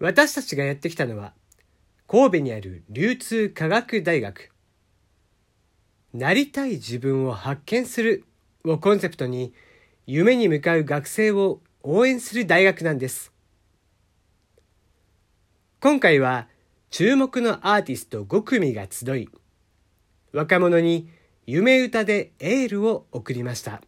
私たちがやってきたのは、神戸にある流通科学大学。なりたい自分を発見するをコンセプトに、夢に向かう学生を応援する大学なんです。今回は注目のアーティスト5組が集い、若者に夢歌でエールを送りました。